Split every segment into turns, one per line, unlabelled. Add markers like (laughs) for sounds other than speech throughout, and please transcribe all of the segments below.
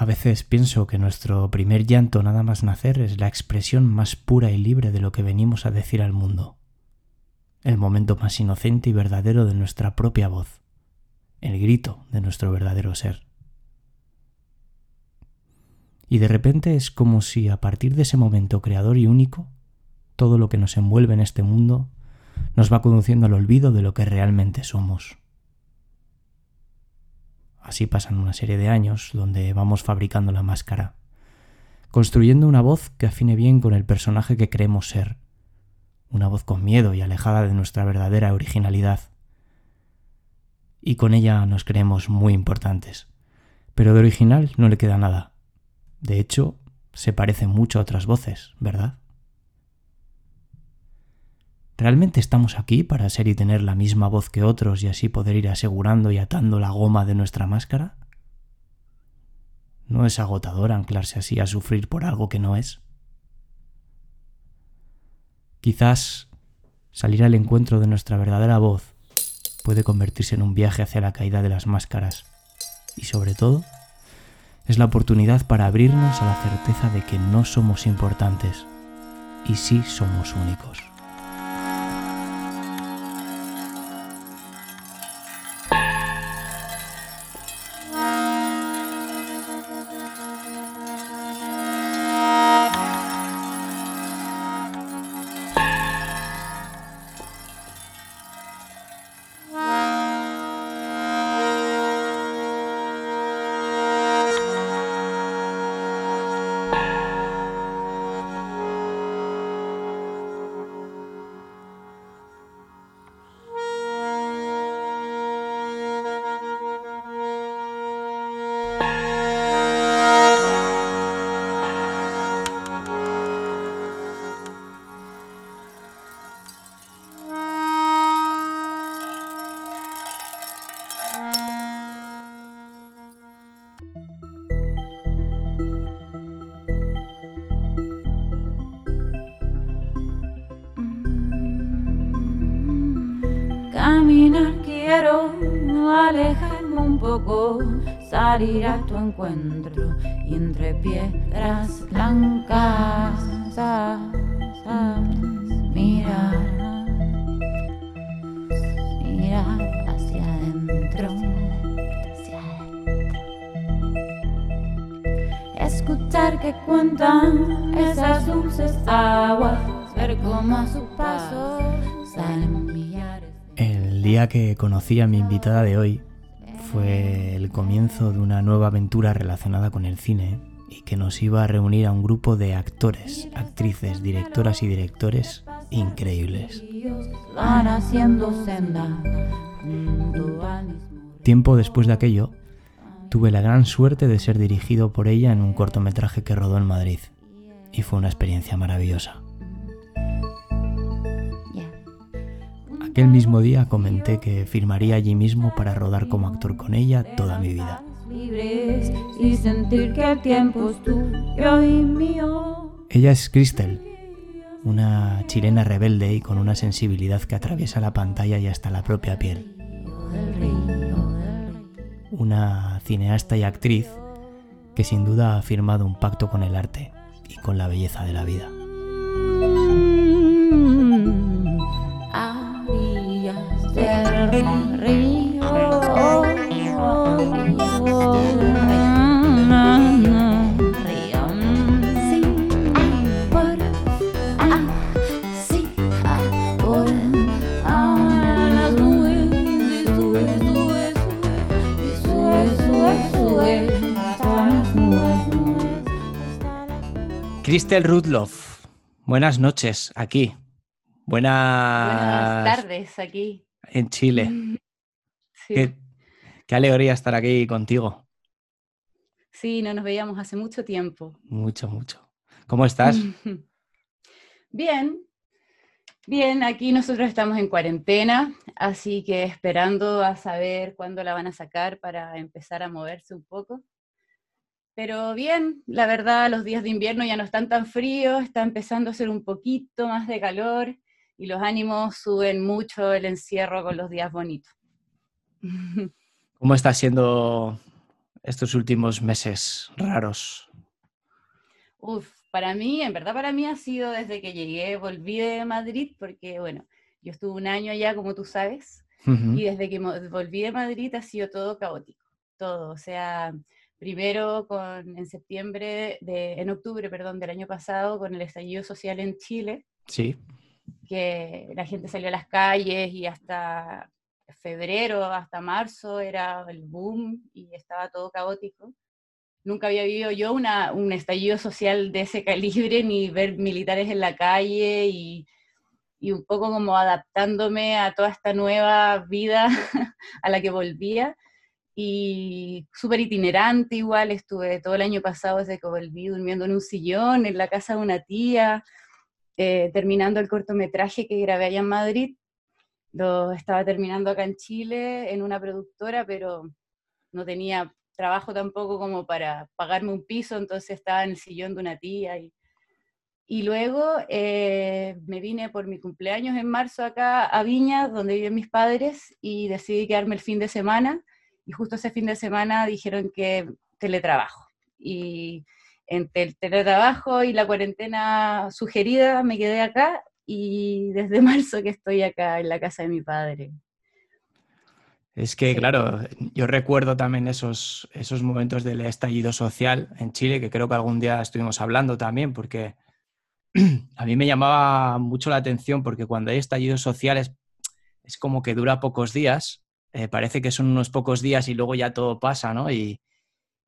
A veces pienso que nuestro primer llanto nada más nacer es la expresión más pura y libre de lo que venimos a decir al mundo, el momento más inocente y verdadero de nuestra propia voz, el grito de nuestro verdadero ser. Y de repente es como si a partir de ese momento creador y único, todo lo que nos envuelve en este mundo nos va conduciendo al olvido de lo que realmente somos. Así pasan una serie de años donde vamos fabricando la máscara, construyendo una voz que afine bien con el personaje que creemos ser, una voz con miedo y alejada de nuestra verdadera originalidad. Y con ella nos creemos muy importantes, pero de original no le queda nada. De hecho, se parece mucho a otras voces, ¿verdad? ¿Realmente estamos aquí para ser y tener la misma voz que otros y así poder ir asegurando y atando la goma de nuestra máscara? ¿No es agotador anclarse así a sufrir por algo que no es? Quizás salir al encuentro de nuestra verdadera voz puede convertirse en un viaje hacia la caída de las máscaras y sobre todo es la oportunidad para abrirnos a la certeza de que no somos importantes y sí somos únicos.
Salir a tu encuentro y entre piedras blancas mirar, mirar hacia adentro, Escuchar que cuentan esas dulces aguas, ver cómo a su paso salen millares.
El día que conocí a mi invitada de hoy, fue el comienzo de una nueva aventura relacionada con el cine y que nos iba a reunir a un grupo de actores, actrices, directoras y directores increíbles. Tiempo después de aquello, tuve la gran suerte de ser dirigido por ella en un cortometraje que rodó en Madrid y fue una experiencia maravillosa. Aquel mismo día comenté que firmaría allí mismo para rodar como actor con ella toda mi vida. Ella es Cristel, una chilena rebelde y con una sensibilidad que atraviesa la pantalla y hasta la propia piel. Una cineasta y actriz que sin duda ha firmado un pacto con el arte y con la belleza de la vida. Cristel Rudloff, buenas noches aquí.
Buenas tardes aquí
en Chile. Qué, alegría estar aquí contigo.
Sí, no nos veíamos hace mucho tiempo.
Mucho, mucho. ¿Cómo estás? (laughs)
Bien, bien, aquí nosotros estamos en cuarentena, así que esperando a saber cuándo la van a sacar para empezar a moverse un poco. Pero bien, la verdad, los días de invierno ya no están tan fríos, está empezando a hacer un poquito más de calor y los ánimos suben mucho el encierro con los días bonitos. (laughs)
¿Cómo está siendo estos últimos meses raros?
Uf, para mí, en verdad para mí ha sido desde que llegué, volví de Madrid, porque bueno, yo estuve un año allá, como tú sabes, y desde que volví de Madrid ha sido todo caótico, todo, o sea, primero con, en septiembre, de, en octubre, perdón, del año pasado, con el estallido social en Chile.
Sí.
Que la gente salió a las calles y hasta febrero, hasta marzo era el boom y estaba todo caótico. Nunca había vivido yo una, un estallido social de ese calibre, ni ver militares en la calle y, y un poco como adaptándome a toda esta nueva vida (laughs) a la que volvía y súper itinerante igual, estuve todo el año pasado desde que volví durmiendo en un sillón en la casa de una tía, eh, terminando el cortometraje que grabé allá en Madrid, lo estaba terminando acá en Chile en una productora, pero no tenía trabajo tampoco como para pagarme un piso, entonces estaba en el sillón de una tía y, luego eh, me vine por mi cumpleaños en marzo acá a Viña, donde viven mis padres, y decidí quedarme el fin de semana y justo ese fin de semana dijeron que teletrabajo. Y entre el teletrabajo y la cuarentena sugerida me quedé acá y desde (laughs) marzo que estoy acá en la casa de mi padre.
Es que, claro, yo recuerdo también esos, esos momentos del estallido social en Chile, que creo que algún día estuvimos hablando también, porque (clears throat) a mí me llamaba mucho la atención, porque cuando hay estallidos sociales es como que dura pocos días eh, parece que son unos pocos días y luego ya todo pasa, ¿no? Y,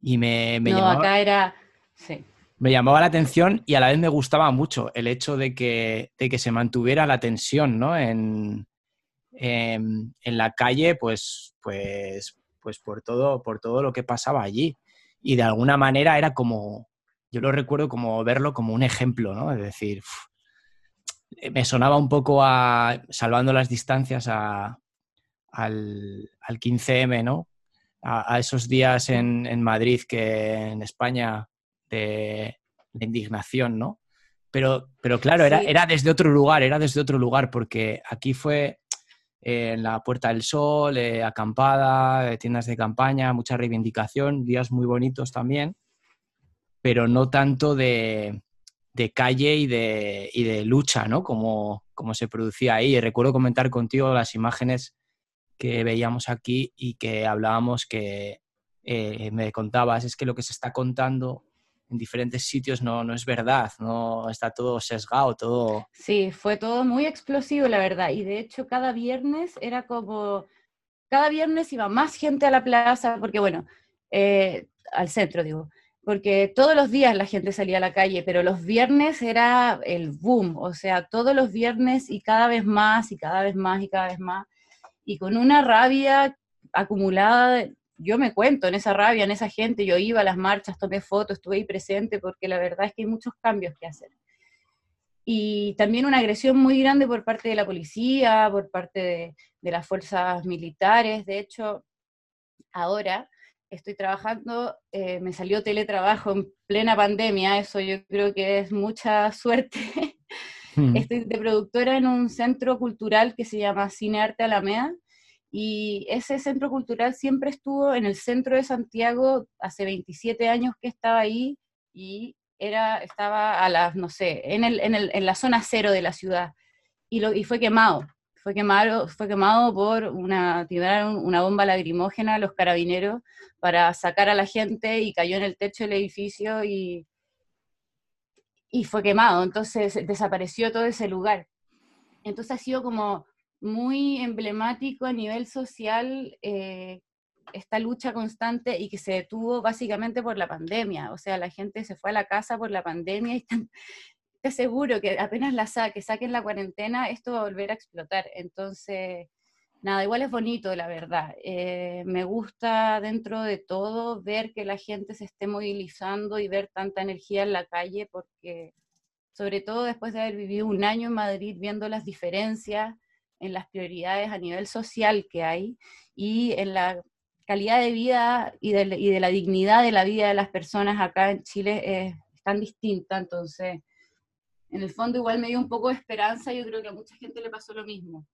me, me
no, llamaba, acá era... Sí.
Me llamaba la atención y a la vez me gustaba mucho el hecho de que, de que se mantuviera la tensión, ¿no? En, en, la calle, pues, pues, pues por, todo, por todo lo que pasaba allí. Y de alguna manera era como, yo lo recuerdo como verlo como un ejemplo, ¿no? Es decir, me sonaba un poco a, salvando las distancias, a, al, 15M, ¿no? A, esos días en, Madrid que en España de, indignación, ¿no? Pero, pero claro, era, era desde otro lugar, era desde otro lugar, porque aquí fue eh, en la Puerta del Sol, eh, acampada, eh, tiendas de campaña, mucha reivindicación, días muy bonitos también, pero no tanto de, calle y de, y de lucha, ¿no? Como, como se producía ahí. recuerdo comentar contigo las imágenes que veíamos aquí y que hablábamos que me contabas, es que lo que se está contando en diferentes sitios no, no es verdad, no está todo sesgado, todo...
Sí, fue todo muy explosivo, la verdad, y de hecho cada viernes era como, cada viernes iba más gente a la plaza, porque bueno, eh, al centro digo, porque todos los días la gente salía a la calle, pero los viernes era el boom, o sea, todos los viernes y cada vez más y cada vez más y cada vez más y con una rabia acumulada, yo me cuento en esa rabia, en esa gente, yo iba a las marchas, tomé fotos, estuve ahí presente, porque la verdad es que hay muchos cambios que hacer. Y también una agresión muy grande por parte de la policía, por parte de, las fuerzas militares. De hecho, ahora estoy trabajando, eh, me salió teletrabajo en plena pandemia, eso yo creo que es mucha suerte. (laughs) Hmm. Estoy de productora en un centro cultural que se llama Cine Arte Alameda y ese centro cultural siempre estuvo en el centro de Santiago, hace 27 años que estaba ahí y era, estaba a las, no sé, en, el, en, el, en la zona cero de la ciudad y, lo, y fue quemado. Fue quemado, fue quemado por una, una bomba lacrimógena a los carabineros para sacar a la gente y cayó en el techo del edificio y, y fue quemado, entonces desapareció todo ese lugar. Entonces ha sido como muy emblemático a nivel social eh, esta lucha constante y que se detuvo básicamente por la pandemia. O sea, la gente se fue a la casa por la pandemia y están, (laughs) te aseguro que apenas la que saquen la cuarentena, esto va a volver a explotar. Entonces, nada, igual es bonito, la verdad. Eh, me gusta dentro de todo ver que la gente se esté movilizando y ver tanta energía en la calle, porque sobre todo después de haber vivido un año en Madrid, viendo las diferencias en las prioridades a nivel social que hay y en la calidad de vida y de, la dignidad de la vida de las personas acá en Chile es, tan distinta, entonces en el fondo igual me dio un poco de esperanza, yo creo que a mucha gente le pasó lo mismo.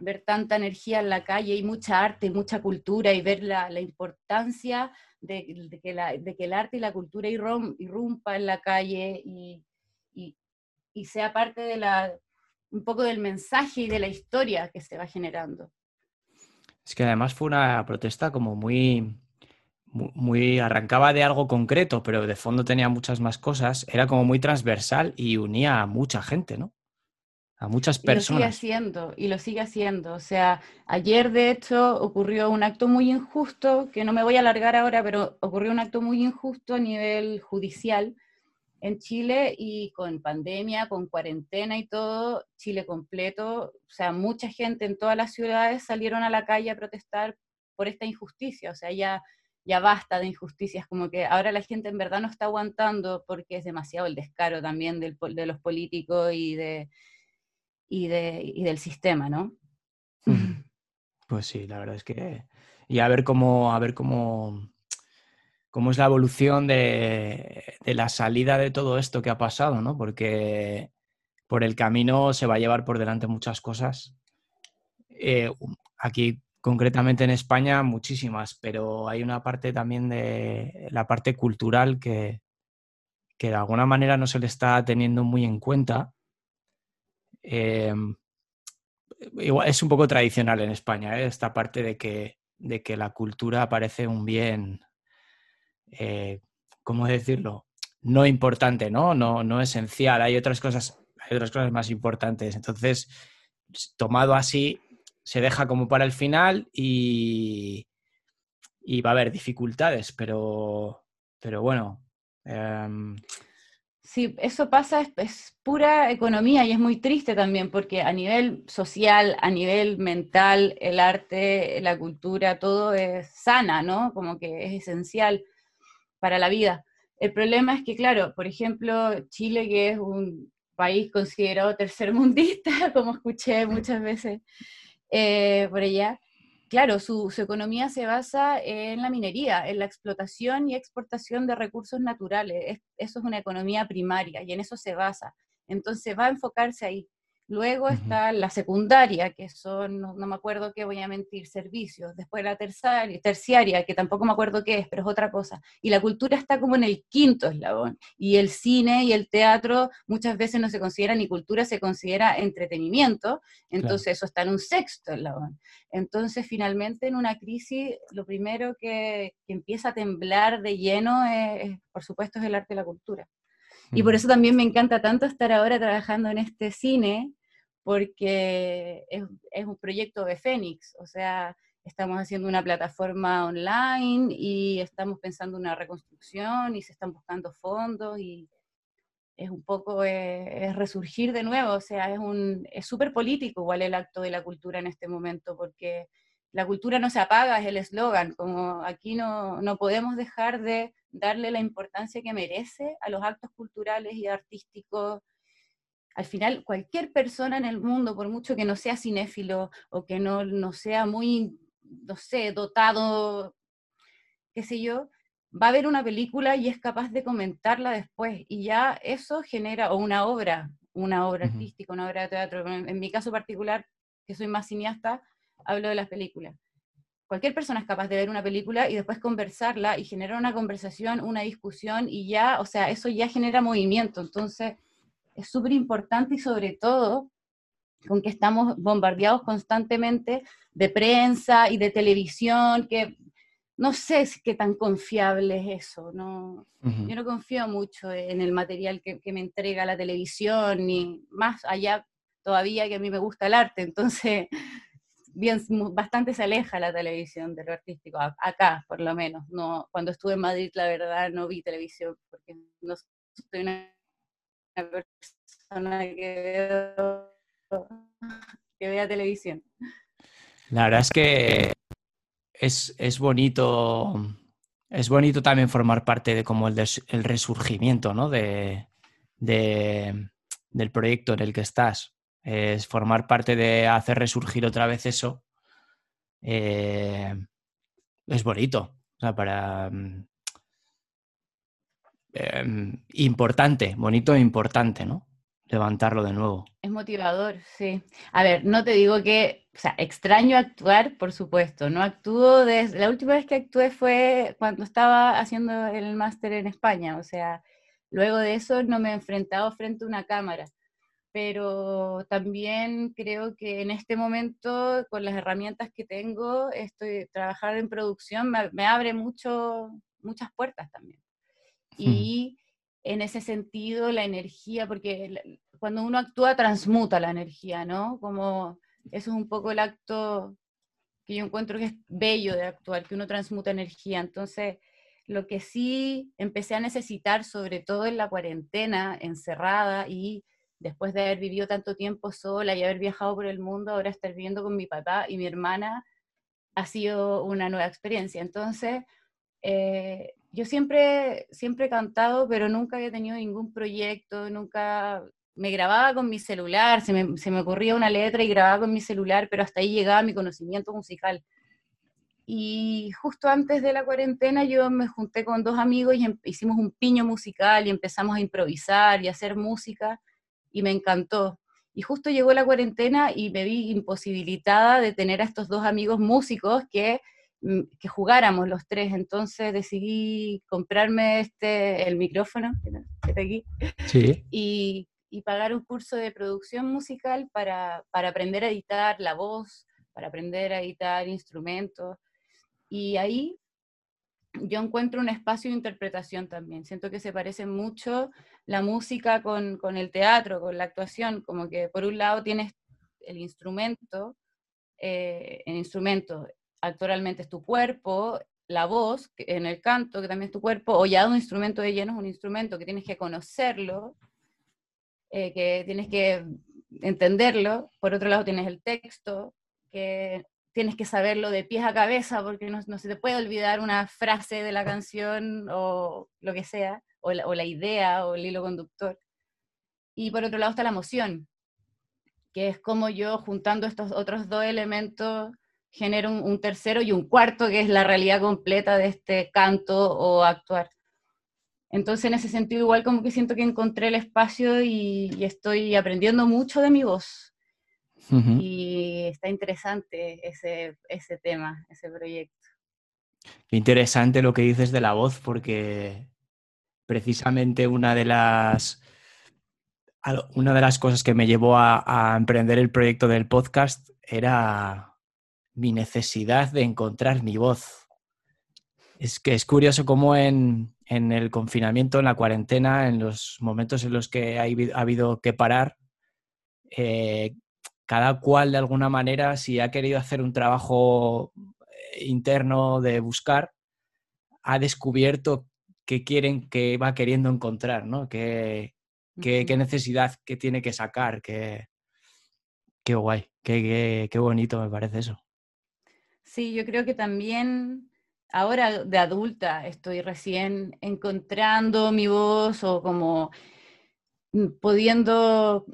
ver tanta energía en la calle y mucha arte y mucha cultura y ver la, importancia de, que de, que el arte y la cultura irrumpa en la calle y, y, sea parte de la, un poco del mensaje y de la historia que se va generando.
Es que además fue una protesta como muy, muy, arrancaba de algo concreto, pero de fondo tenía muchas más cosas. Era como muy transversal y unía a mucha gente, ¿no? A muchas personas.
Y lo sigue haciendo, y lo sigue haciendo. O sea, ayer de hecho ocurrió un acto muy injusto, que no me voy a alargar ahora, pero ocurrió un acto muy injusto a nivel judicial en Chile y con pandemia, con cuarentena y todo, Chile completo, o sea, mucha gente en todas las ciudades salieron a la calle a protestar por esta injusticia, o sea, ya, ya basta de injusticias, como que ahora la gente en verdad no está aguantando porque es demasiado el descaro también del, de los políticos y, de, y, de, y del sistema, ¿no?
Pues sí, la verdad es que... Y a ver cómo, a ver cómo cómo es la evolución de, la salida de todo esto que ha pasado, ¿no? Porque por el camino se va a llevar por delante muchas cosas. Eh, aquí, concretamente en España, muchísimas, pero hay una parte también de la parte cultural que, de alguna manera no se le está teniendo muy en cuenta. Eh, es un poco tradicional en España, ¿eh? esta parte de que, de que la cultura parece un bien eh, ¿cómo decirlo? No importante, ¿no? ¿no? No esencial. Hay otras cosas, hay otras cosas más importantes. Entonces, tomado así, se deja como para el final y, y va a haber dificultades, pero, pero bueno. Em,
sí, eso pasa, es, es, pura economía y es muy triste también porque a nivel social, a nivel mental, el arte, la cultura, todo es sana, ¿no? Como que es esencial para la vida. El problema es que, claro, por ejemplo, Chile, que es un país considerado tercermundista, (laughs) como escuché muchas veces eh, por allá, claro, su, economía se basa en la minería, en la explotación y exportación de recursos naturales. eso es una economía primaria y en eso se basa. Entonces va a enfocarse ahí. Luego está la secundaria, que son, no, me acuerdo qué, voy a mentir, servicios. Después la terciaria, terciaria, que tampoco me acuerdo qué es, pero es otra cosa. Y la cultura está como en el quinto eslabón. Y el cine y el teatro muchas veces no se considera ni cultura, se considera entretenimiento. Entonces eso está en un sexto eslabón. Entonces finalmente en una crisis, lo primero que, empieza a temblar de lleno, es, por supuesto, es el arte y la cultura. Y por eso también me encanta tanto estar ahora trabajando en este cine, porque es, un proyecto de Fénix, o sea, estamos haciendo una plataforma online y estamos pensando una reconstrucción y se están buscando fondos y es un poco es, resurgir de nuevo, o sea, es un es súper político igual el acto de la cultura en este momento, porque la cultura no se apaga, es el eslogan, como aquí no, no podemos dejar de darle la importancia que merece a los actos culturales y artísticos al final cualquier persona en el mundo, por mucho que no sea cinéfilo o que no, no sea muy, no sé, dotado, qué sé yo, va a ver una película y es capaz de comentarla después. Y ya eso genera, o una obra, una obra artística, una obra de teatro. En, mi caso particular, que soy más cineasta, hablo de las películas. Cualquier persona es capaz de ver una película y después conversarla y generar una conversación, una discusión y ya, o sea, eso ya genera movimiento. Entonces, es súper importante y sobre todo con que estamos bombardeados constantemente de prensa y de televisión, que no sé qué tan confiable es eso, no, yo no confío mucho en el material que, me entrega la televisión, ni más allá todavía que a mí me gusta el arte, entonces (laughs) bien, bastante se aleja la televisión de lo artístico, acá por lo menos, no, cuando estuve en Madrid la verdad no vi televisión, porque no soy una persona que, vea televisión.
La verdad es que es, bonito. Es bonito también formar parte de como el, el resurgimiento ¿no? de, del proyecto en el que estás. Es formar parte de hacer resurgir otra vez eso. Eh, es bonito. O sea, para, Em, importante, bonito e importante, ¿no? levantarlo de nuevo.
Es motivador, sí. A ver, no te digo que, o sea, extraño actuar, por supuesto. No actúo desde, la última vez que actué fue cuando estaba haciendo el máster en España, o sea, luego de eso no me he enfrentado frente a una cámara. Pero también creo que en este momento, con las herramientas que tengo, estoy trabajar en producción me, abre mucho, muchas puertas también. Y en ese sentido, la energía, porque cuando uno actúa transmuta la energía, ¿no? Como eso es un poco el acto que yo encuentro que es bello de actuar, que uno transmuta energía. Entonces, lo que sí empecé a necesitar, sobre todo en la cuarentena, encerrada y después de haber vivido tanto tiempo sola y haber viajado por el mundo, ahora estar viviendo con mi papá y mi hermana, ha sido una nueva experiencia. Entonces, eh, yo siempre, siempre he cantado, pero nunca había tenido ningún proyecto, nunca me grababa con mi celular, se me, se me, ocurría una letra y grababa con mi celular, pero hasta ahí llegaba mi conocimiento musical. Y justo antes de la cuarentena yo me junté con dos amigos y em, hicimos un piño musical y empezamos a improvisar y a hacer música y me encantó. Y justo llegó la cuarentena y me vi imposibilitada de tener a estos dos amigos músicos que, que jugáramos los tres. Entonces decidí comprarme este, el micrófono que está aquí. Sí. Y y pagar un curso de producción musical para, para, aprender a editar la voz, para aprender a editar instrumentos. Y ahí yo encuentro un espacio de interpretación también. Siento que se parece mucho la música con, con el teatro, con la actuación, como que por un lado tienes el instrumento, eh, el instrumento actualmente es tu cuerpo, la voz en el canto, que también es tu cuerpo, o ya un instrumento de lleno es un instrumento que tienes que conocerlo eh, que tienes que entenderlo, por otro lado tienes el texto, que tienes que saberlo de pies a cabeza porque no, se te puede olvidar una frase de la canción o lo que sea, o la, idea o el hilo conductor. Y por otro lado está la emoción, que es como yo juntando estos otros dos elementos genero un, tercero y un cuarto que es la realidad completa de este canto o actuar. Entonces, en ese sentido, igual como que siento que encontré el espacio y, estoy aprendiendo mucho de mi voz. Y está interesante ese, ese tema, ese proyecto.
Interesante lo que dices de la voz, porque precisamente una de las, una de las cosas que me llevó a, a emprender el proyecto del podcast era mi necesidad de encontrar mi voz. Es que es curioso cómo en, en el confinamiento, en la cuarentena, en los momentos en los que ha habido que parar, eh, cada cual de alguna manera, si ha querido hacer un trabajo eh, interno de buscar, ha descubierto qué quieren, qué va queriendo encontrar, ¿no? Qué, qué, necesidad que tiene que sacar, qué, qué guay, qué, qué bonito me parece eso.
Sí, yo creo que también ahora de adulta estoy recién encontrando mi voz o como mm, pudiendo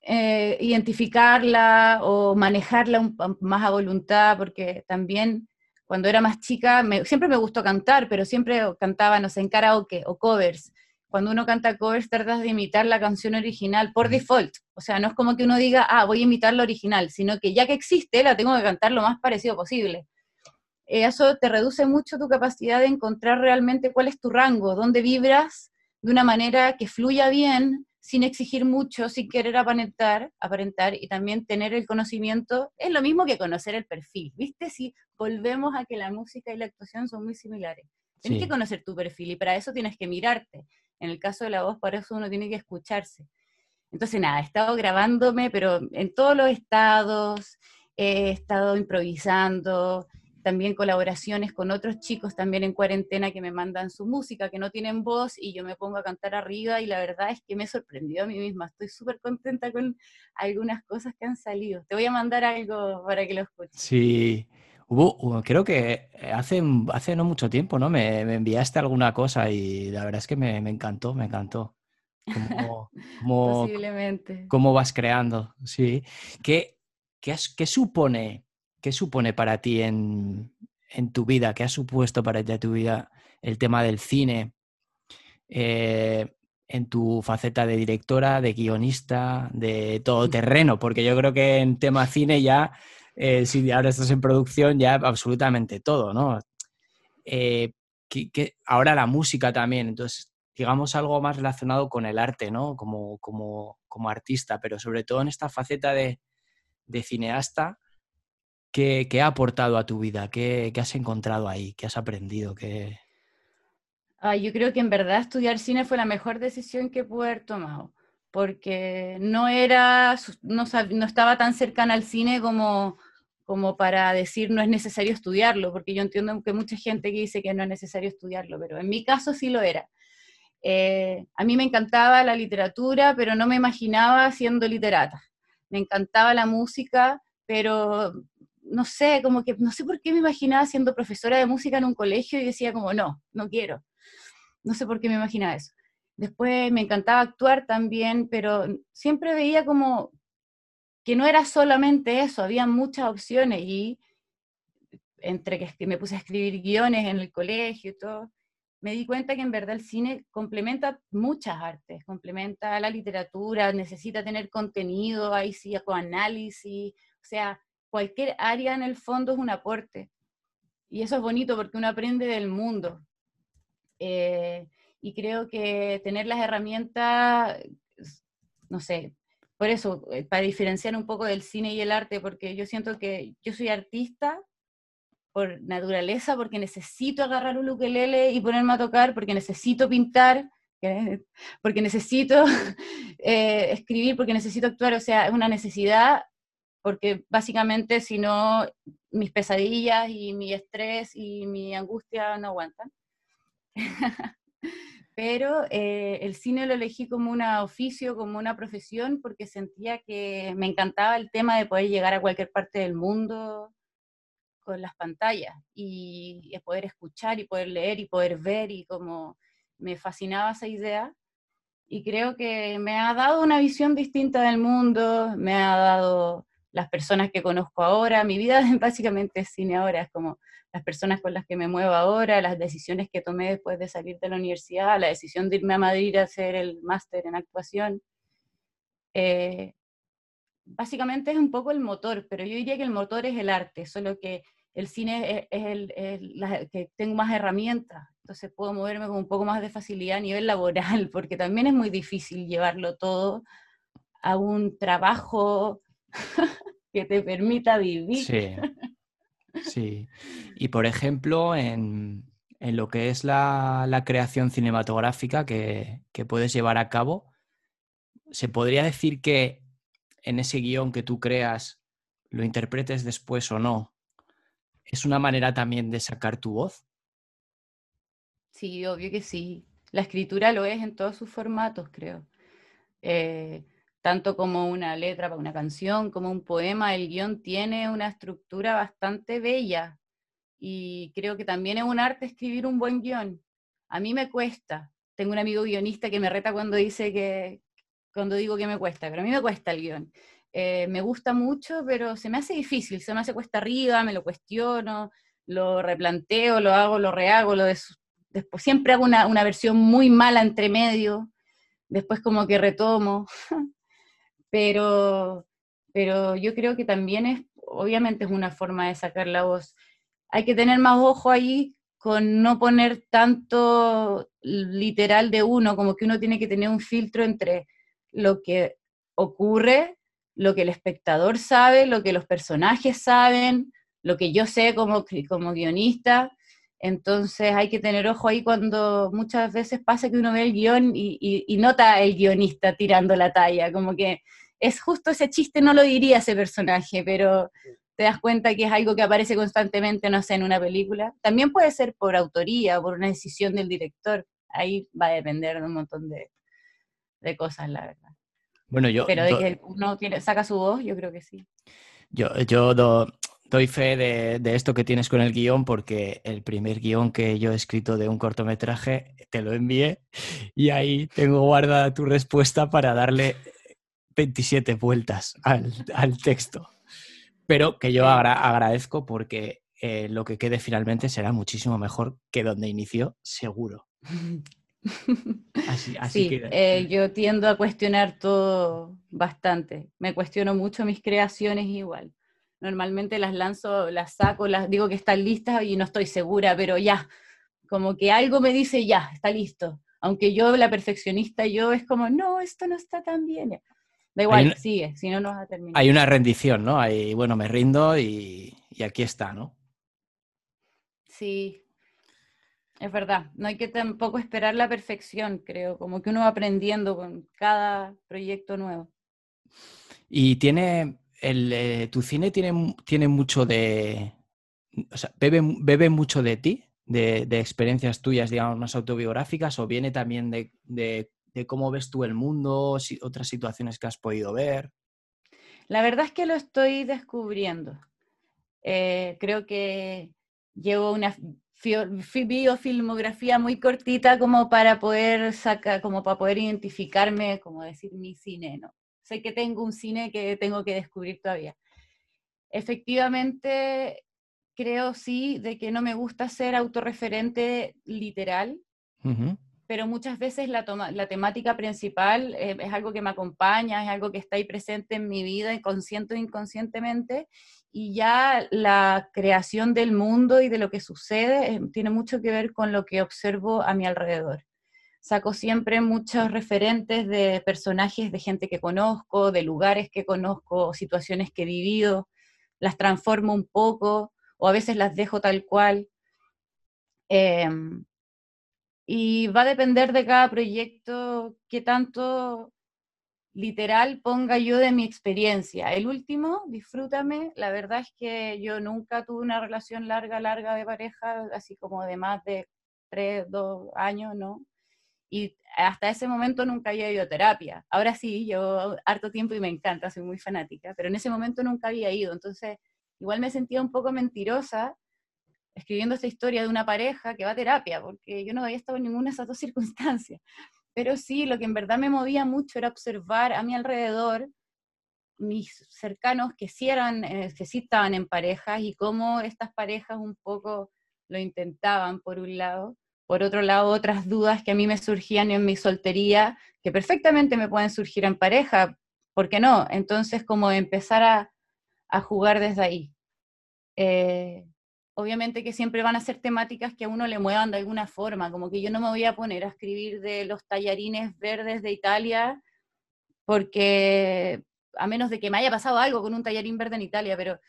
eh, identificarla o manejarla más a voluntad, porque también cuando era más chica siempre me gustó cantar, pero siempre cantaba, no sé, en karaoke o covers. Cuando uno canta covers, tratas de imitar la canción original por default. O sea, no es como que uno diga, ah, voy a imitar la original, sino que ya que existe, la tengo que cantar lo más parecido posible. Eh, eso te reduce mucho tu capacidad de encontrar realmente cuál es tu rango, dónde vibras de una manera que fluya bien, sin exigir mucho, sin querer aparentar, aparentar y también tener el conocimiento, es lo mismo que conocer el perfil, ¿viste? Si volvemos a que la música y la actuación son muy similares. Tienes que conocer tu perfil y para eso tienes que mirarte. En el caso de la voz, para eso uno tiene que escucharse. Entonces, nada, he estado grabándome, pero en todos los estados, he estado improvisando, también colaboraciones con otros chicos también en cuarentena que me mandan su música, que no tienen voz y yo me pongo a cantar arriba y la verdad es que me sorprendió a mí misma. Estoy súper contenta con algunas cosas que han salido. Te voy a mandar algo para que lo escuches.
Sí, hubo, creo que hace, hace no mucho tiempo, ¿no? Me, enviaste alguna cosa y la verdad es que me, encantó, me encantó. (laughs) Como,
Posiblemente.
Cómo vas creando, sí. ¿Qué, qué, qué supone ¿qué supone para ti en, tu vida? ¿Qué ha supuesto para ti tu vida el tema del cine? Eh, en tu faceta de directora, de guionista, de todoterreno, (laughs) porque yo creo que en tema cine ya, eh, si ahora estás en producción, ya absolutamente todo, ¿no? Eh, que, ahora la música también, entonces, digamos algo más relacionado con el arte, ¿no? Como, como, como artista, pero sobre todo en esta faceta de, de cineasta, ¿qué, ha aportado a tu vida? ¿Qué, ¿Qué, has encontrado ahí? ¿Qué has aprendido? ¿Qué
yo creo que en verdad estudiar cine fue la mejor decisión que pude haber tomado, porque no era, no, no estaba tan cercana al cine como, como para decir no es necesario estudiarlo, porque yo entiendo que mucha gente que dice que no es necesario estudiarlo, pero en mi caso sí lo era. Eh, a mí me encantaba la literatura, pero no me imaginaba siendo literata. Me encantaba la música, pero no sé, como que no sé por qué me imaginaba siendo profesora de música en un colegio y decía como no, no quiero. No sé por qué me imaginaba eso. Después me encantaba actuar también, pero siempre veía como que no era solamente eso, había muchas opciones y entre que me puse a escribir guiones en el colegio y todo, me di cuenta que en verdad el cine complementa muchas artes, complementa la literatura, necesita tener contenido, ahí sí, análisis, o sea, cualquier área en el fondo es un aporte. Y eso es bonito porque uno aprende del mundo. Eh, y creo que tener las herramientas, no sé, por eso, eh, para diferenciar un poco del cine y el arte, porque yo siento que yo soy artista por naturaleza, porque necesito agarrar un ukelele y ponerme a tocar, porque necesito pintar, porque necesito (laughs) eh, escribir, porque necesito actuar, o sea, es una necesidad, porque básicamente si no, mis pesadillas y mi estrés y mi angustia no aguantan. (laughs) Pero eh, el cine lo elegí como un oficio, como una profesión, porque sentía que me encantaba el tema de poder llegar a cualquier parte del mundo con las pantallas y, poder escuchar y poder leer y poder ver y como me fascinaba esa idea. Y creo que me ha dado una visión distinta del mundo, me ha dado las personas que conozco ahora, mi vida (laughs) básicamente es cine ahora, es como las personas con las que me muevo ahora, las decisiones que tomé después de salir de la universidad, la decisión de irme a Madrid a hacer el máster en actuación. Eh, básicamente es un poco el motor, pero yo diría que el motor es el arte, solo que el cine es, el, que tengo más herramientas, entonces puedo moverme con un poco más de facilidad a nivel laboral, (laughs) porque también es muy difícil llevarlo todo a un trabajo (laughs) que te permita vivir.
Sí. Sí. Y por ejemplo, en, lo que es la, creación cinematográfica que, puedes llevar a cabo, ¿se podría decir que en ese guion que tú creas lo interpretes después o no? ¿Es una manera también de sacar tu voz?
Sí, obvio que sí. La escritura lo es en todos sus formatos, creo. Eh, tanto como una letra para una canción, como un poema, el guion tiene una estructura bastante bella y creo que también es un arte escribir un buen guion. A mí me cuesta. Tengo un amigo guionista que me reta cuando dice que, cuando digo que me cuesta, pero a mí me cuesta el guion. Eh, me gusta mucho, pero se me hace difícil, se me hace cuesta arriba, me lo cuestiono, lo replanteo, lo hago, lo rehago, lo después siempre hago una, una versión muy mala entre medio, después como que retomo. (laughs) pero, pero yo creo que también es, obviamente es una forma de sacar la voz. Hay que tener más ojo ahí con no poner tanto literal de uno, como que uno tiene que tener un filtro entre lo que ocurre, lo que el espectador sabe, lo que los personajes saben, lo que yo sé como, como guionista. Entonces hay que tener ojo ahí cuando muchas veces pasa que uno ve el guion y, nota el guionista tirando la talla, como que es justo ese chiste, no lo diría ese personaje, pero te das cuenta que es algo que aparece constantemente, no sé, en una película. También puede ser por autoría, por una decisión del director. Ahí va a depender de un montón de, cosas, la verdad.
Bueno, yo.
Pero de que uno tiene, saca su voz, yo creo que sí.
Yo, yo doy fe de, esto que tienes con el guion porque el primer guion que yo he escrito de un cortometraje te lo envié y ahí tengo guardada tu respuesta para darle 27 vueltas al, texto. Pero que yo agradezco porque eh, lo que quede finalmente será muchísimo mejor que donde inició, seguro.
Así, (laughs) sí, que... Eh, yo tiendo a cuestionar todo bastante. Me cuestiono mucho mis creaciones igual. Normalmente las lanzo, las saco, las digo que están listas y no estoy segura, pero ya, como que algo me dice ya, está listo. Aunque yo, la perfeccionista, yo es como, no, esto no está tan bien. Da igual, sigue, si no, no vas a terminar.
Hay una rendición, ¿no? Hay, bueno, me rindo y, y aquí está, ¿no?
Sí, es verdad, no hay que tampoco esperar la perfección, creo, como que uno va aprendiendo con cada proyecto nuevo.
Y tiene, el, eh, tu cine tiene, tiene mucho de, o sea, bebe, mucho de ti, de, experiencias tuyas, digamos, más autobiográficas, o viene también de, cómo ves tú el mundo, si, otras situaciones que has podido ver.
La verdad es que lo estoy descubriendo. Eh, creo que llevo una biofilmografía muy cortita como para poder sacar, como para poder identificarme, como decir mi cine, ¿no? Sé que tengo un cine que tengo que descubrir todavía. Efectivamente, creo sí de que no me gusta ser autorreferente literal, pero muchas veces la, la temática principal eh, es algo que me acompaña, es algo que está ahí presente en mi vida, inconsciente o inconscientemente, y ya la creación del mundo y de lo que sucede eh, tiene mucho que ver con lo que observo a mi alrededor. Saco siempre muchos referentes de personajes, de gente que conozco, de lugares que conozco, situaciones que he vivido, las transformo un poco o a veces las dejo tal cual. Em, y va a depender de cada proyecto qué tanto literal ponga yo de mi experiencia. El último, disfrútame, la verdad es que yo nunca tuve una relación larga, larga de pareja, así como de más de tres, dos años, ¿no? Y hasta ese momento nunca había ido a terapia. Ahora sí, yo harto tiempo y me encanta, soy muy fanática, pero en ese momento nunca había ido. Entonces, igual me sentía un poco mentirosa escribiendo esta historia de una pareja que va a terapia, porque yo no había estado en ninguna de esas dos circunstancias. Pero sí, lo que en verdad me movía mucho era observar a mi alrededor mis cercanos que sí, eran, eh, que sí estaban en parejas y cómo estas parejas un poco lo intentaban por un lado, por otro lado otras dudas que a mí me surgían en mi soltería, que perfectamente me pueden surgir en pareja, ¿por qué no? Entonces como empezar a, jugar desde ahí. Eh, obviamente que siempre van a ser temáticas que a uno le muevan de alguna forma, como que yo no me voy a poner a escribir de los tallarines verdes de Italia, porque a menos de que me haya pasado algo con un tallarín verde en Italia, pero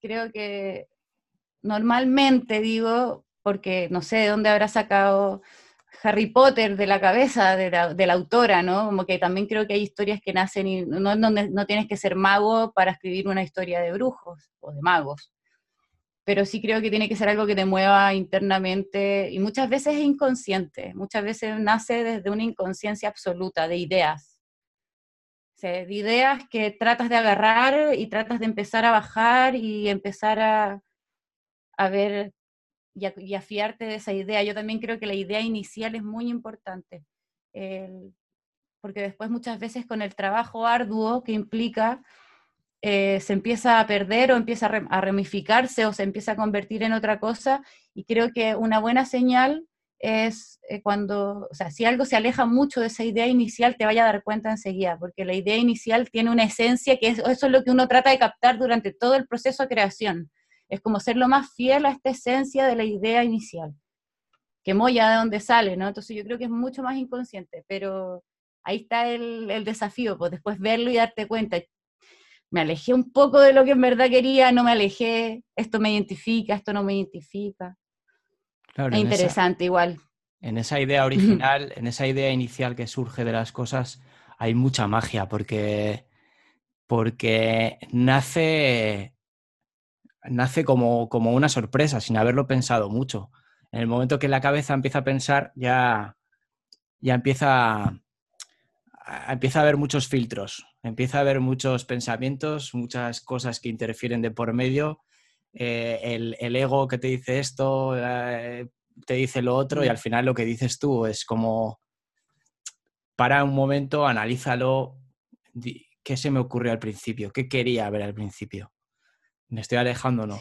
creo que normalmente digo, porque no sé de dónde habrá sacado Harry Potter de la cabeza de la, autora, ¿no? Como que también creo que hay historias que nacen y no, no, no tienes que ser mago para escribir una historia de brujos o de magos pero sí creo que tiene que ser algo que te mueva internamente y muchas veces es inconsciente, muchas veces nace desde una inconsciencia absoluta de ideas. de ideas que tratas de agarrar y tratas de empezar a bajar y empezar a, a ver y a, y fiarte de esa idea. Yo también creo que la idea inicial es muy importante, porque después muchas veces con el trabajo arduo que implica eh, se empieza a perder o empieza a, ramificarse o se empieza a convertir en otra cosa. Y creo que una buena señal es eh, cuando, o sea, si algo se aleja mucho de esa idea inicial, te vaya a dar cuenta enseguida, porque la idea inicial tiene una esencia que eso es lo que uno trata de captar durante todo el proceso de creación. Es como ser lo más fiel a esta esencia de la idea inicial, que molla de donde sale, ¿no? Entonces yo creo que es mucho más inconsciente, pero ahí está el, el desafío, pues después verlo y darte cuenta, me alejé un poco de lo que en verdad quería, no me alejé, esto me identifica, esto no me identifica. es interesante igual.
En esa idea original, en esa idea inicial que surge de las cosas, hay mucha magia porque, porque nace, nace como, como una sorpresa, sin haberlo pensado mucho. En el momento que la cabeza empieza a pensar, ya, ya empieza, empieza a haber muchos filtros empieza a haber muchos pensamientos, muchas cosas que interfieren de por medio. Eh, el, ego que te dice esto, eh, te dice lo otro, y al final lo que dices tú es como, para un momento, analízalo, ¿qué se me ocurrió al principio? ¿Qué quería ver al principio? ¿Me estoy alejando o no?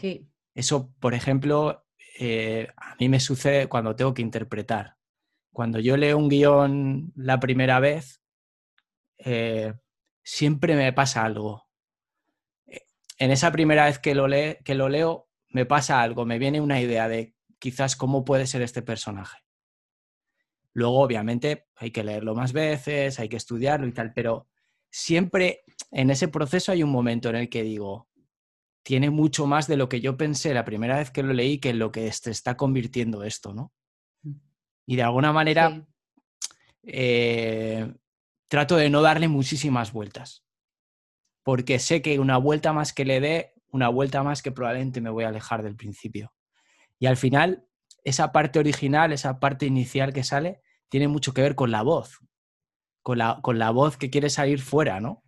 Eso, por ejemplo, eh, a mí me sucede cuando tengo que interpretar. cuando yo leo un guion la primera vez, eh, siempre me pasa algo. Eh, en esa primera vez que lo, que lo leo, me pasa algo, me viene una idea de quizás cómo puede ser este personaje. Luego, obviamente, hay que leerlo más veces, hay que estudiarlo y tal, pero siempre en ese proceso hay un momento en el que digo, tiene mucho más de lo que yo pensé la primera vez que lo leí que en lo que se está convirtiendo esto, ¿no? Mm. Y de alguna manera eh, trato de no darle muchísimas vueltas, porque sé que una vuelta más que le dé, una vuelta más que probablemente me voy a alejar del principio. Y al final, esa parte original, esa parte inicial que sale, tiene mucho que ver con la voz, con la, con la voz que quiere salir fuera, ¿no?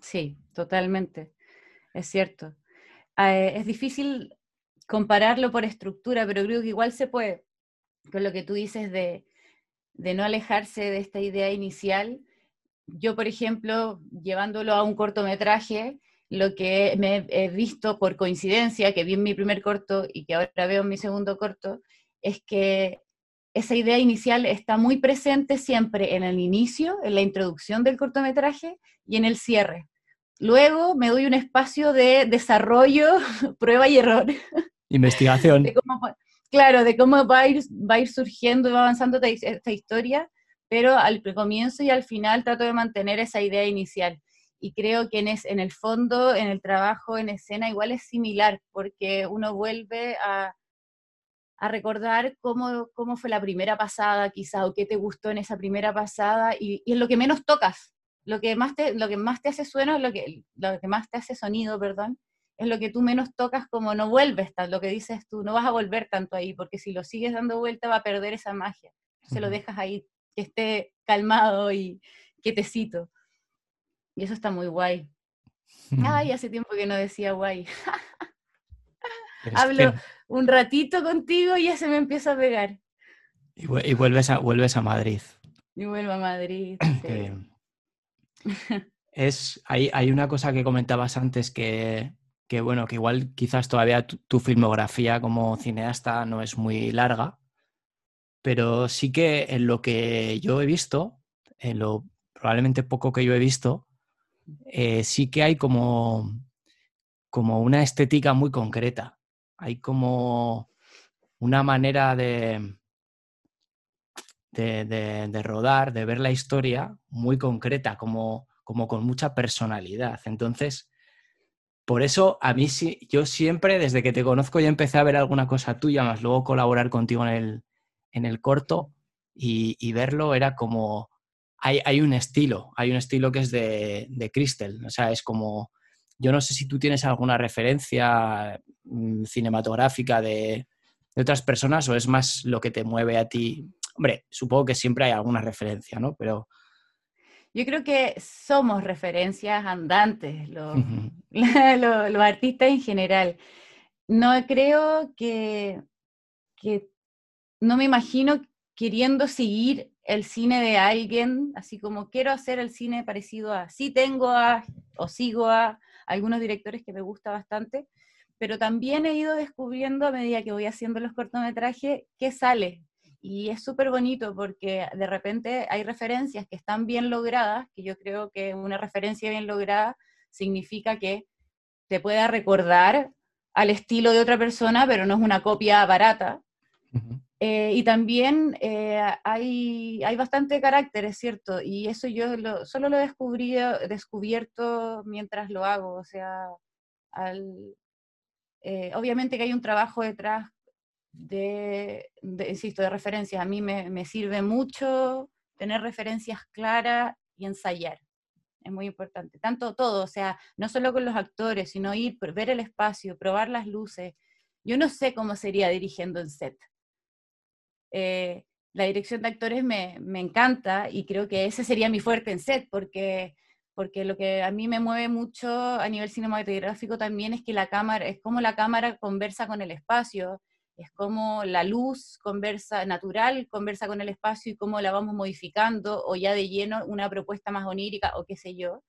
Sí, totalmente, es cierto. Ah, eh, es difícil compararlo por estructura, pero creo que igual se puede, con lo que tú dices de, de no alejarse de esta idea inicial. Yo, por ejemplo, llevándolo a un cortometraje, lo que me he visto por coincidencia, que vi en mi primer corto y que ahora veo en mi segundo corto, es que esa idea inicial está muy presente siempre en el inicio, en la introducción del cortometraje y en el cierre. Luego me doy un espacio de desarrollo, (laughs) prueba y error.
Investigación.
claro, de cómo va a, ir, va a ir surgiendo y va avanzando esta historia, pero al comienzo y al final trato de mantener esa idea inicial. Y creo que en, es, en el fondo, en el trabajo en escena, igual es similar, porque uno vuelve a, a recordar cómo, cómo fue la primera pasada, quizá, o qué te gustó en esa primera pasada, y, y es lo que menos tocas, lo que más te, lo que más te hace sueno, lo que, lo que más te hace sonido, perdón, es lo que tú menos tocas como no vuelves, lo que dices tú, no vas a volver tanto ahí, porque si lo sigues dando vuelta va a perder esa magia, se lo dejas ahí, que esté calmado y quietecito. Y eso está muy guay. Ay, hace tiempo que no decía guay. Hablo un ratito contigo y ya se me empieza a pegar.
Y, vuelves, a, vuelves a Madrid.
Y vuelvo a Madrid.
Es, hay, hay, una cosa que comentabas antes que, que, bueno, que igual quizás todavía tu, filmografía como cineasta no es muy larga, pero sí que en lo que yo he visto, en lo probablemente poco que yo he visto, eh, sí que hay como, como una estética muy concreta. Hay como una manera de, de, rodar, de ver la historia muy concreta, como, como con mucha personalidad. Entonces, por eso a mí sí, yo siempre, desde que te conozco, ya empecé a ver alguna cosa tuya, más luego colaborar contigo en el, en el corto y, verlo era como, hay, hay, un estilo, hay un estilo que es de, de Crystal, o sea, es como yo no sé si tú tienes alguna referencia mm, cinematográfica de, otras personas o es más lo que te mueve a ti. Hombre, supongo que siempre hay alguna referencia, ¿no? Pero...
Yo creo que somos referencias andantes, (laughs) los, artistas en general. No creo que, que, no me imagino queriendo seguir el cine de alguien, así como quiero hacer el cine parecido a, sí tengo a, o sigo a, algunos directores que me gusta bastante, pero también he ido descubriendo a medida que voy haciendo los cortometrajes qué sale. Y es súper bonito porque de repente hay referencias que están bien logradas, que yo creo que una referencia bien lograda significa que te pueda recordar al estilo de otra persona, pero no es una copia barata. Eh, y también eh, hay, hay bastante carácter, es cierto, y eso yo solo lo he descubierto mientras lo hago, o sea, eh, obviamente que hay un trabajo detrás de, insisto, de referencias. A mí me, me sirve mucho tener referencias claras y ensayar. Es muy importante. Tanto todo, o sea, no solo con los actores, sino ir, ver el espacio, probar las luces. Yo no sé cómo sería dirigiendo en set eh, la dirección de actores me, encanta y creo que ese sería mi fuerte en set, porque, porque lo que a mí me mueve mucho a nivel cinematográfico también es que la cámara, es como la cámara conversa con el espacio, es como la luz conversa, natural conversa con el espacio y cómo la vamos modificando o ya de lleno una propuesta más onírica o qué sé yo.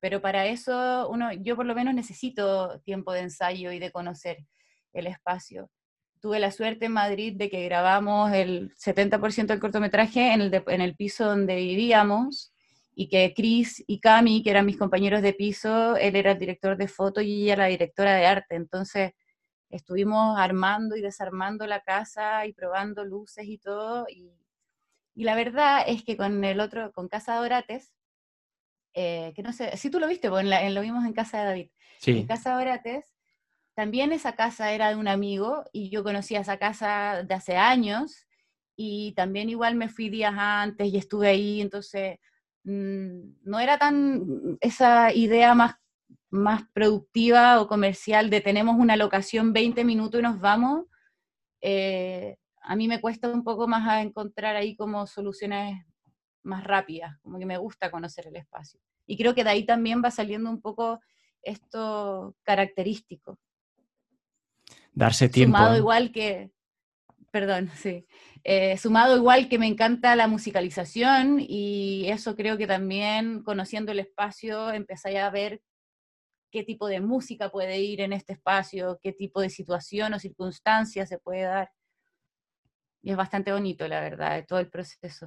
Pero para eso uno, yo por lo menos necesito tiempo de ensayo y de conocer el espacio. tuve la suerte en Madrid de que grabamos el 70% del cortometraje en el, en el piso donde vivíamos y que Chris y Cami, que eran mis compañeros de piso, él era el director de foto y ella la directora de arte. Entonces estuvimos armando y desarmando la casa y probando luces y todo. Y, y la verdad es que con el otro, con Casa Dorates, eh, que no sé, si tú lo viste, pues lo vimos en Casa de David.
Sí.
En Casa Dorates, también esa casa era de un amigo y yo conocía esa casa de hace años y también igual me fui días antes y estuve ahí, entonces mm, no era tan esa idea más, más productiva o comercial de tenemos una locación 20 minutos y nos vamos. Eh, a mí me cuesta un poco más encontrar ahí como soluciones más rápidas, como que me gusta conocer el espacio. Y creo que de ahí también va saliendo un poco esto característico.
Darse tiempo.
Sumado
¿eh?
igual que, perdón, sí, eh, sumado igual que me encanta la musicalización y eso creo que también conociendo el espacio empezáis a ver qué tipo de música puede ir en este espacio, qué tipo de situación o circunstancia se puede dar. Y es bastante bonito, la verdad, todo el proceso.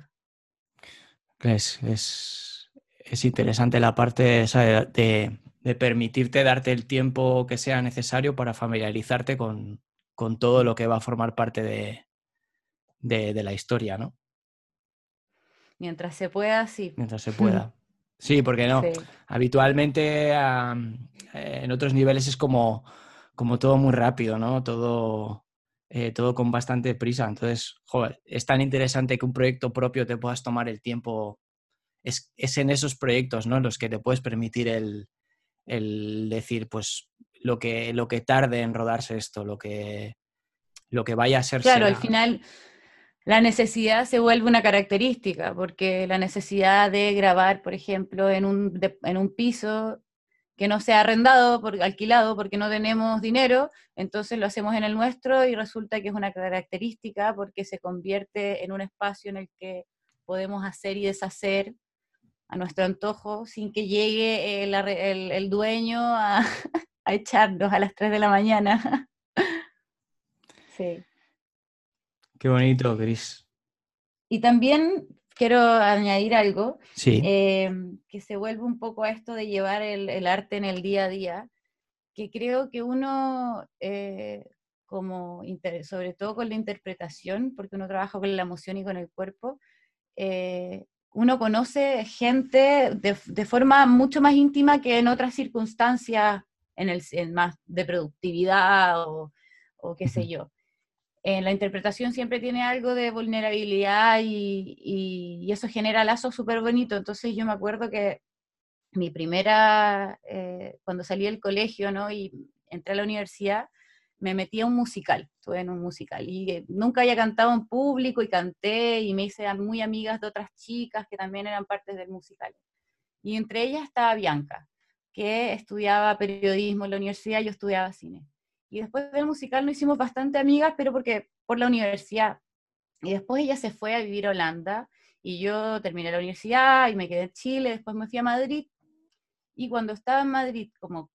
Es, es, es interesante la parte esa de, de, de, permitirte darte el tiempo que sea necesario para familiarizarte con, con todo lo que va a formar parte de, de, de, la historia, ¿no?
Mientras se pueda, sí.
Mientras se pueda. (laughs) Sí, porque no. Sí. Habitualmente um, en otros niveles es como, como todo muy rápido, ¿no? Todo, eh, todo con bastante prisa. Entonces, joder, es tan interesante que un proyecto propio te puedas tomar el tiempo. Es, es en esos proyectos, ¿no? En los que te puedes permitir el, el decir, pues, lo que, lo que tarde en rodarse esto, lo que, lo que vaya a ser.
Claro, será. al final la necesidad se vuelve una característica, porque la necesidad de grabar, por ejemplo, en un, de, en un piso que no sea arrendado, por, alquilado, porque no tenemos dinero, entonces lo hacemos en el nuestro y resulta que es una característica porque se convierte en un espacio en el que podemos hacer y deshacer a nuestro antojo sin que llegue el, el, el dueño a, (laughs) a, echarnos a las 3 de la mañana. (laughs) sí.
Qué bonito, Cris.
Y también quiero añadir algo,
sí.
eh, que se vuelve un poco a esto de llevar el, el, arte en el día a día, que creo que uno, eh, como sobre todo con la interpretación, porque uno trabaja con la emoción y con el cuerpo, eh, uno conoce gente de, de, forma mucho más íntima que en otras circunstancias, en el en más de productividad o, o qué sé yo en la interpretación siempre tiene algo de vulnerabilidad y, y, y eso genera lazos súper bonitos. Entonces yo me acuerdo que mi primera, eh, cuando salí del colegio ¿no? y entré a la universidad, me metí a un musical, estuve en un musical y eh, nunca había cantado en público y canté y me hice muy amigas de otras chicas que también eran partes del musical. Y entre ellas estaba Bianca, que estudiaba periodismo en la universidad, yo estudiaba cine. Y después del musical nos hicimos bastante amigas, pero porque por la universidad. Y después ella se fue a vivir a Holanda y yo terminé la universidad y me quedé en Chile, después me fui a Madrid. Y cuando estaba en Madrid, como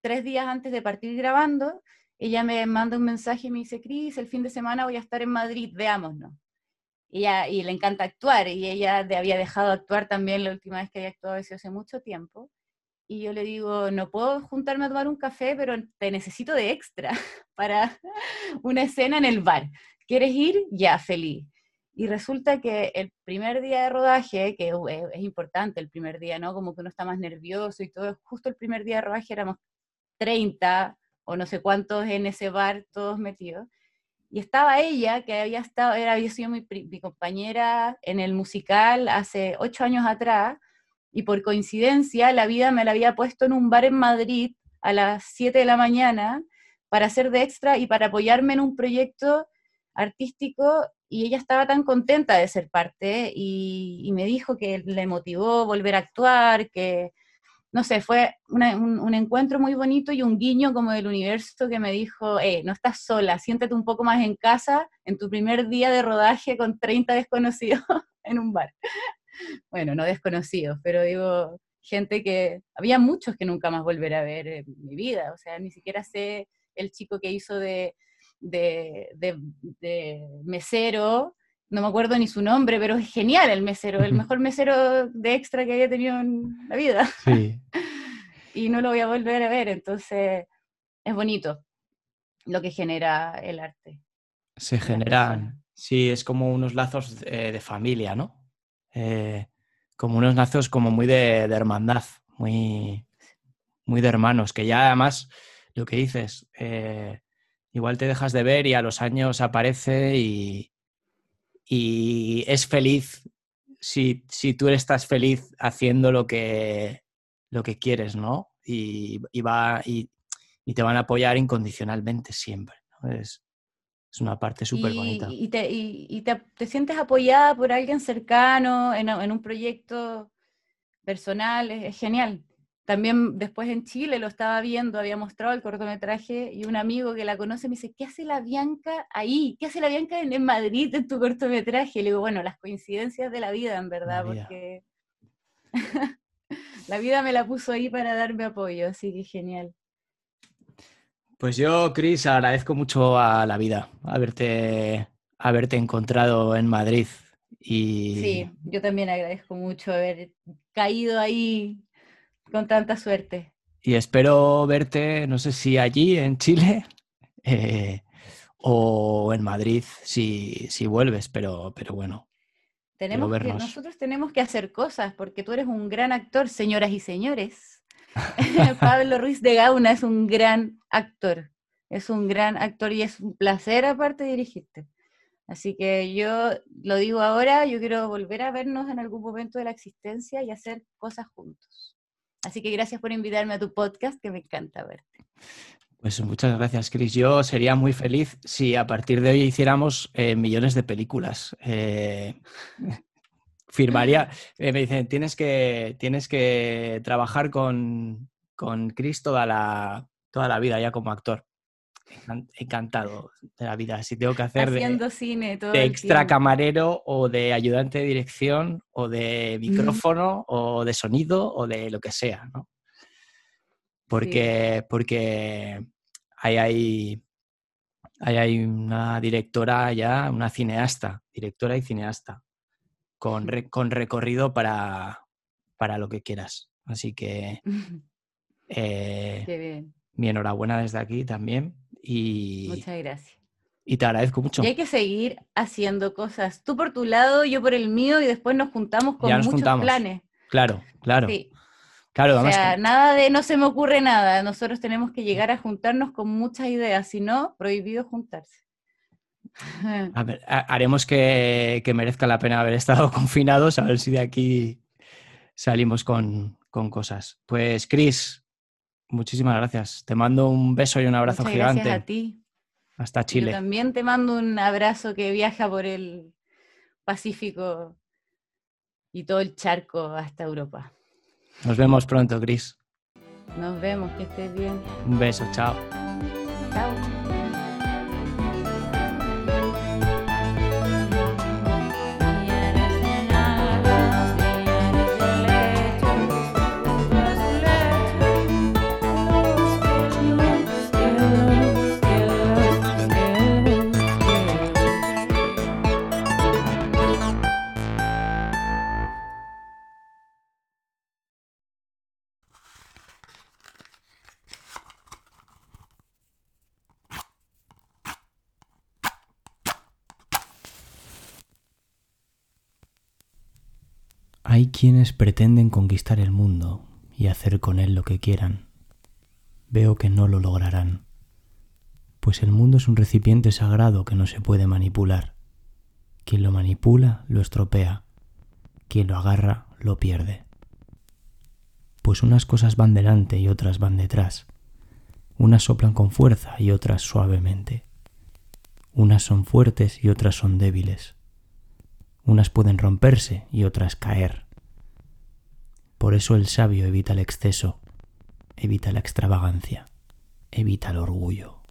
tres días antes de partir grabando, ella me manda un mensaje y me dice, Cris, el fin de semana voy a estar en Madrid, veámonos. Ella, y le encanta actuar, y ella había dejado de actuar también la última vez que había actuado hace mucho tiempo y yo le digo, no puedo juntarme a tomar un café, pero te necesito de extra (laughs) para una escena en el bar. ¿Quieres ir? Ya, feliz. Y resulta que el primer día de rodaje, que es, importante el primer día, ¿no? Como que uno está más nervioso y todo, justo el primer día de rodaje éramos 30 o no sé cuántos en ese bar, todos metidos. Y estaba ella, que había, estado, era, había sido mi compañera en el musical hace ocho años atrás, y por coincidencia la vida me la había puesto en un bar en Madrid a las 7 de la mañana para hacer de extra y para apoyarme en un proyecto artístico y ella estaba tan contenta de ser parte y, me dijo que le motivó volver a actuar, que no sé, fue un, encuentro muy bonito y un guiño como del universo que me dijo, eh, no estás sola, siéntate un poco más en casa en tu primer día de rodaje con 30 desconocidos (laughs) en un bar (laughs) bueno, no desconocidos, pero digo, gente que, había muchos que nunca más volveré a ver en mi vida, o sea, ni siquiera sé el chico que hizo de, de, de, mesero, no me acuerdo ni su nombre, pero es genial el mesero, el mejor mesero de extra que haya tenido en la vida. Sí. (laughs) y no lo voy a volver a ver, entonces es bonito lo que genera el arte.
Se generan, sí, es como unos lazos de, familia, ¿no? Eh, como unos lazos como muy de, hermandad, muy, muy de hermanos, que ya además, lo que dices, eh, igual te dejas de ver y a los años aparece y, y es feliz si, si, tú estás feliz haciendo lo que, lo que quieres, ¿no? Y, va, y, te van a apoyar incondicionalmente siempre. Es, una parte súper bonita.
Y, te, te, sientes apoyada por alguien cercano en, en un proyecto personal, es genial. También después en Chile lo estaba viendo, había mostrado el cortometraje y un amigo que la conoce me dice, ¿qué hace la Bianca ahí? ¿Qué hace la Bianca en, Madrid en tu cortometraje? Y le digo, bueno, las coincidencias de la vida, en verdad, porque (laughs) la vida me la puso ahí para darme apoyo, así que genial.
Pues yo, Cris, agradezco mucho a la vida haberte, haberte encontrado en Madrid. Y...
Sí, yo también agradezco mucho haber caído ahí con tanta suerte.
Y espero verte, no sé si allí en Chile (laughs) eh, o en Madrid si, si vuelves, pero, pero bueno.
Tenemos que, nosotros tenemos que hacer cosas porque tú eres un gran actor, señoras y señores. (laughs) Pablo Ruiz de Gauna es un gran actor, es un gran actor y es un placer aparte dirigirte. Así que yo lo digo ahora, yo quiero volver a vernos en algún momento de la existencia y hacer cosas juntos. Así que gracias por invitarme a tu podcast, que me encanta verte.
Pues muchas gracias, Chris. Yo sería muy feliz si a partir de hoy hiciéramos eh, millones de películas. Eh, (laughs) firmaría, eh, me dicen, tienes que, tienes que trabajar con, con Chris toda la, toda la vida ya como actor encantado de la vida. Si tengo que hacer
de, cine
de extra camarero o de ayudante de dirección o de micrófono o de sonido o de lo que sea, ¿no? Porque, porque ahí hay, hay una directora ya, una cineasta, directora y cineasta, con, con recorrido para, para lo que quieras. Así que (laughs) eh, mi enhorabuena desde aquí también y,
Muchas gracias.
Y te agradezco mucho.
Y hay que seguir haciendo cosas. Tú por tu lado, yo por el mío, y después nos juntamos con muchos planes.
Claro, claro. Claro,
o sea, nada de no se me ocurre nada. Nosotros tenemos que llegar a juntarnos con muchas ideas, si no, prohibido juntarse. (laughs)
A ver, haremos que, merezca la pena haber estado (laughs) confinados, a ver si de aquí salimos con, con cosas. Pues, Cris, Muchísimas gracias. Te mando un beso y un abrazo gigante.
Gracias a ti.
Hasta Chile.
Yo también te mando un abrazo que viaja por el Pacífico y todo el charco hasta Europa.
Nos vemos pronto, Gris.
Nos vemos, que estés bien.
Un beso, chao.
Chao.
Quienes pretenden conquistar el mundo y hacer con él lo que quieran. Veo que no lo lograrán, pues el mundo es un recipiente sagrado que no se puede manipular. Quien lo manipula lo estropea, quien lo agarra lo pierde. Pues unas cosas van delante y otras van detrás. Unas soplan con fuerza y otras suavemente. Unas son fuertes y otras son débiles. Unas pueden romperse y otras caer. Por eso el sabio evita el exceso, evita la extravagancia, evita el orgullo.